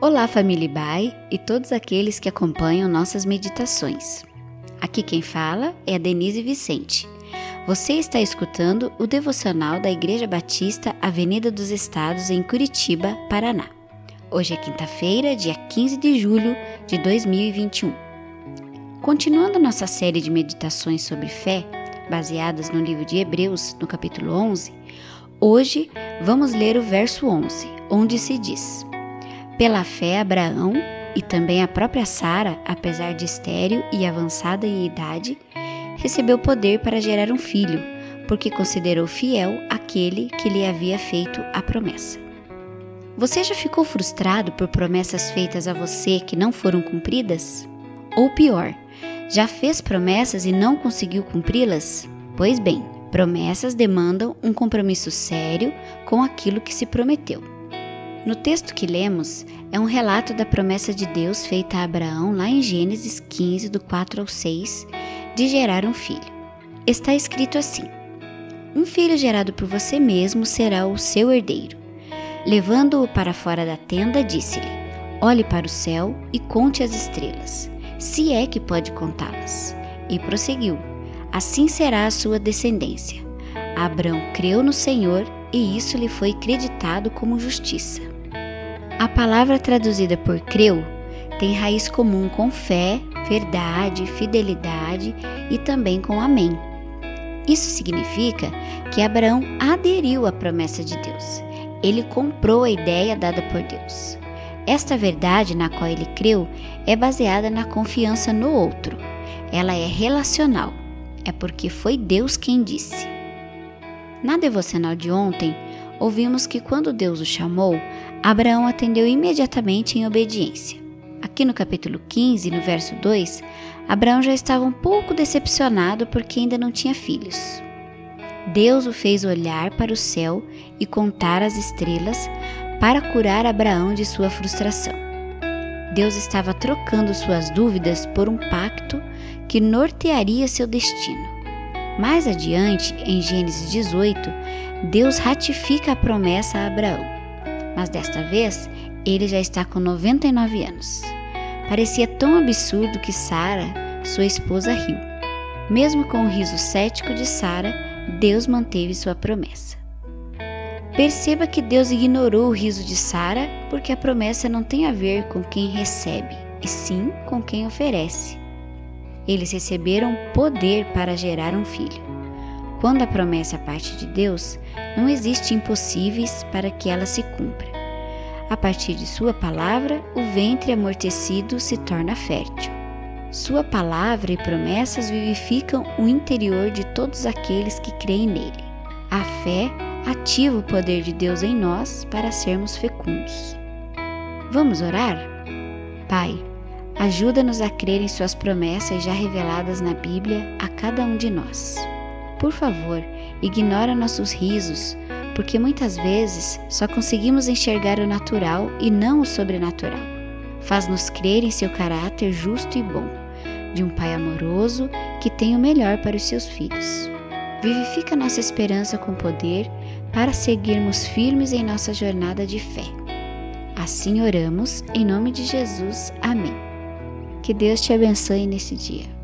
Olá, família Bai e todos aqueles que acompanham nossas meditações. Aqui quem fala é a Denise Vicente. Você está escutando o devocional da Igreja Batista Avenida dos Estados, em Curitiba, Paraná. Hoje é quinta-feira, dia 15 de julho de 2021. Continuando nossa série de meditações sobre fé, baseadas no livro de Hebreus, no capítulo 11, hoje vamos ler o verso 11, onde se diz. Pela fé, Abraão e também a própria Sara, apesar de estéril e avançada em idade, recebeu poder para gerar um filho, porque considerou fiel aquele que lhe havia feito a promessa. Você já ficou frustrado por promessas feitas a você que não foram cumpridas? Ou pior, já fez promessas e não conseguiu cumpri-las? Pois bem, promessas demandam um compromisso sério com aquilo que se prometeu. No texto que lemos, é um relato da promessa de Deus feita a Abraão lá em Gênesis 15, do 4 ao 6, de gerar um filho. Está escrito assim: Um filho gerado por você mesmo será o seu herdeiro. Levando-o para fora da tenda, disse-lhe: Olhe para o céu e conte as estrelas, se é que pode contá-las. E prosseguiu: Assim será a sua descendência. Abraão creu no Senhor e isso lhe foi creditado como justiça. A palavra traduzida por creu tem raiz comum com fé, verdade, fidelidade e também com amém. Isso significa que Abraão aderiu à promessa de Deus. Ele comprou a ideia dada por Deus. Esta verdade na qual ele creu é baseada na confiança no outro. Ela é relacional. É porque foi Deus quem disse. Na devocional de ontem, ouvimos que quando Deus o chamou, Abraão atendeu imediatamente em obediência. Aqui no capítulo 15, no verso 2, Abraão já estava um pouco decepcionado porque ainda não tinha filhos. Deus o fez olhar para o céu e contar as estrelas para curar Abraão de sua frustração. Deus estava trocando suas dúvidas por um pacto que nortearia seu destino. Mais adiante, em Gênesis 18, Deus ratifica a promessa a Abraão. Mas desta vez, ele já está com 99 anos. Parecia tão absurdo que Sara, sua esposa, riu. Mesmo com o riso cético de Sara, Deus manteve sua promessa. Perceba que Deus ignorou o riso de Sara porque a promessa não tem a ver com quem recebe, e sim com quem oferece. Eles receberam poder para gerar um filho. Quando a promessa parte de Deus, não existe impossíveis para que ela se cumpra. A partir de Sua palavra, o ventre amortecido se torna fértil. Sua palavra e promessas vivificam o interior de todos aqueles que creem nele. A fé ativa o poder de Deus em nós para sermos fecundos. Vamos orar? Pai, Ajuda-nos a crer em Suas promessas já reveladas na Bíblia a cada um de nós. Por favor, ignora nossos risos, porque muitas vezes só conseguimos enxergar o natural e não o sobrenatural. Faz-nos crer em seu caráter justo e bom, de um Pai amoroso que tem o melhor para os seus filhos. Vivifica nossa esperança com poder para seguirmos firmes em nossa jornada de fé. Assim oramos, em nome de Jesus. Amém. Que Deus te abençoe nesse dia.